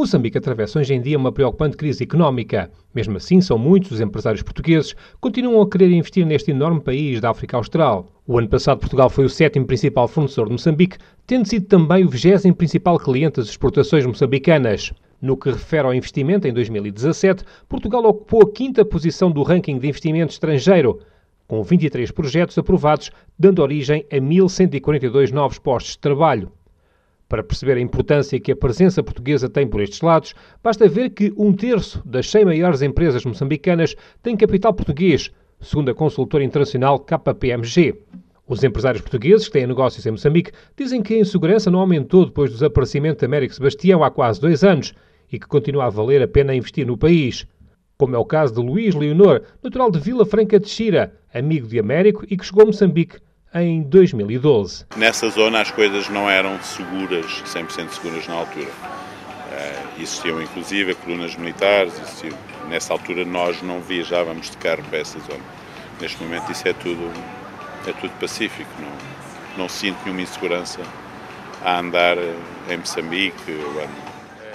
Moçambique atravessa hoje em dia uma preocupante crise económica. Mesmo assim, são muitos os empresários portugueses que continuam a querer investir neste enorme país da África Austral. O ano passado, Portugal foi o sétimo principal fornecedor de Moçambique, tendo sido também o vigésimo principal cliente das exportações moçambicanas. No que refere ao investimento, em 2017, Portugal ocupou a quinta posição do ranking de investimento estrangeiro, com 23 projetos aprovados, dando origem a 1.142 novos postos de trabalho. Para perceber a importância que a presença portuguesa tem por estes lados, basta ver que um terço das 100 maiores empresas moçambicanas tem capital português, segundo a consultora internacional KPMG. Os empresários portugueses que têm negócios em Moçambique dizem que a insegurança não aumentou depois do desaparecimento de Américo Sebastião há quase dois anos e que continua a valer a pena investir no país. Como é o caso de Luís Leonor, natural de Vila Franca de Xira, amigo de Américo e que chegou a Moçambique em 2012. Nessa zona as coisas não eram seguras, 100% seguras na altura. Uh, existiam inclusive colunas militares, existiam. nessa altura nós não viajávamos de carro para essa zona. Neste momento isso é tudo, é tudo pacífico, não, não sinto nenhuma insegurança a andar em Moçambique.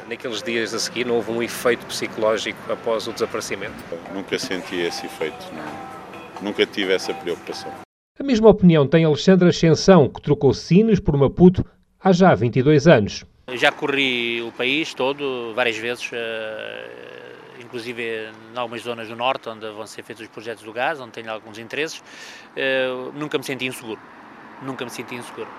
Naqueles dias a seguir não houve um efeito psicológico após o desaparecimento? Nunca senti esse efeito, não. nunca tive essa preocupação. A mesma opinião tem Alexandre Ascensão, que trocou Sines por Maputo há já 22 anos. Já corri o país todo várias vezes, eh, inclusive em algumas zonas do norte, onde vão ser feitos os projetos do gás, onde tenho alguns interesses. Eh, nunca me senti inseguro. Nunca me senti inseguro.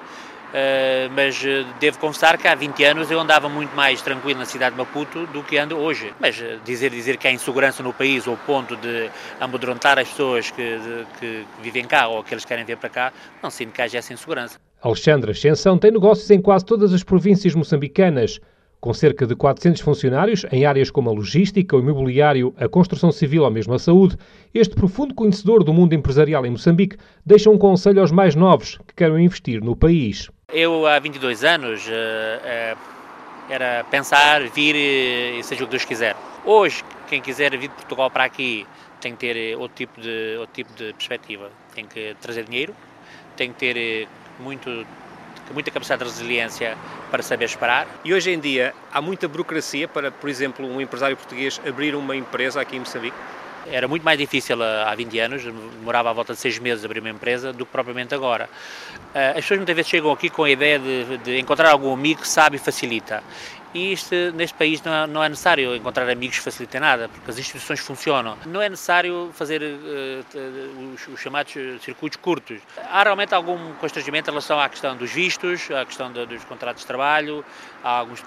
Uh, mas uh, devo confessar que há 20 anos eu andava muito mais tranquilo na cidade de Maputo do que ando hoje. Mas uh, dizer, dizer que há insegurança no país ao ponto de amedrontar as pessoas que, de, que, vivem cá ou que querem vir para cá, não sinto que haja essa insegurança. Alexandre Ascensão tem negócios em quase todas as províncias moçambicanas. Com cerca de 400 funcionários em áreas como a logística, o imobiliário, a construção civil ou mesmo a saúde, este profundo conhecedor do mundo empresarial em Moçambique deixa um conselho aos mais novos que querem investir no país. Eu, há 22 anos, eh, eh, era pensar, vir e seja o que Deus quiser. Hoje, quem quiser vir de Portugal para aqui tem que ter outro tipo de, outro tipo de perspectiva. Tem que trazer dinheiro, tem que ter muito, muita capacidade de resiliência para saber esperar. E hoje em dia há muita burocracia para, por exemplo, um empresário português abrir uma empresa aqui em Moçambique? Era muito mais difícil há 20 anos, demorava à volta de 6 meses abrir uma empresa do que propriamente agora. Eh, as pessoas muitas vezes chegam aqui com a ideia de, de encontrar algum amigo que sabe e facilita. E isto, neste país não é, não é, necessário encontrar amigos que facilitem nada, porque as instituições funcionam. Não é necessário fazer uh, os, os, chamados circuitos curtos. Há realmente algum constrangimento em relação à questão dos vistos, à questão de, dos contratos de trabalho, há alguns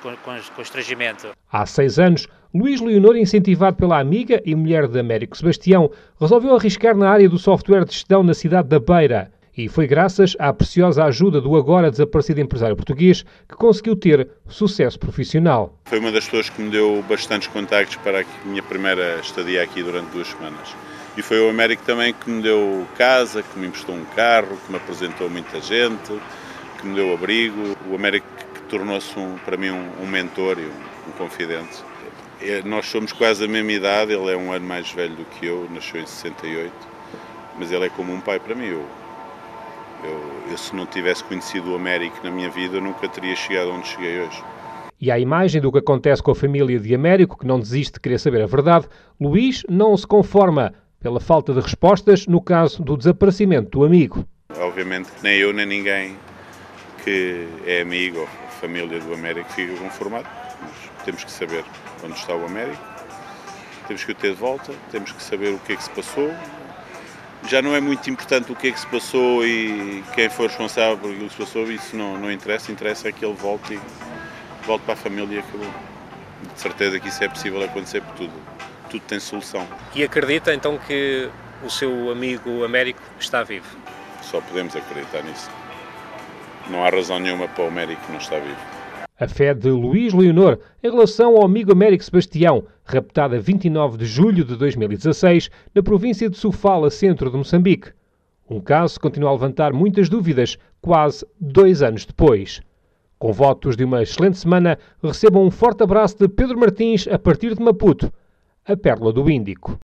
constrangimento. Há seis anos, Luís Leonor, incentivado pela amiga e mulher de Américo Sebastião, resolveu arriscar na área do software de gestão na cidade da Beira. E foi graças à preciosa ajuda do agora desaparecido empresário português que conseguiu ter sucesso profissional. Foi uma das pessoas que me deu bastantes contactos para a minha primeira estadia aqui durante duas semanas. E foi o Américo também que me deu casa, que me emprestou um carro, que me apresentou muita gente, que me deu abrigo. O Américo que tornou-se um, para mim um, mentor e um confidente. É, nós somos quase a mesma idade, ele é um ano mais velho do que eu, nasceu em 68, mas ele é como um pai para mim. Eu eu, eu, se não tivesse conhecido o Américo na minha vida, eu nunca teria chegado onde cheguei hoje. E à imagem do que acontece com a família de Américo, que não desiste de querer saber a verdade, Luís não se conforma pela falta de respostas no caso do desaparecimento do amigo. Obviamente que nem eu nem ninguém que é amigo ou família do Américo fica conformado. Mas temos que saber onde está o Américo, temos que o ter de volta, temos que saber o que é que se passou, já não é muito importante o que é que se passou e quem foi responsável por aquilo que se passou, isso não, não interessa, interessa é que ele volte e volte para a família que de certeza que isso é possível acontecer por tudo. Tudo tem solução. E acredita então que o seu amigo Américo está vivo? Só podemos acreditar nisso. Não há razão nenhuma para o Américo não estar vivo. A fé de Luís Leonor em relação ao amigo Américo Sebastião, raptado a 29 de julho de 2016 na província de Sofala, centro de Moçambique. Um caso que continua a levantar muitas dúvidas, quase dois anos depois. Com votos de uma excelente semana, recebam um forte abraço de Pedro Martins a partir de Maputo, a Pérola do Índico.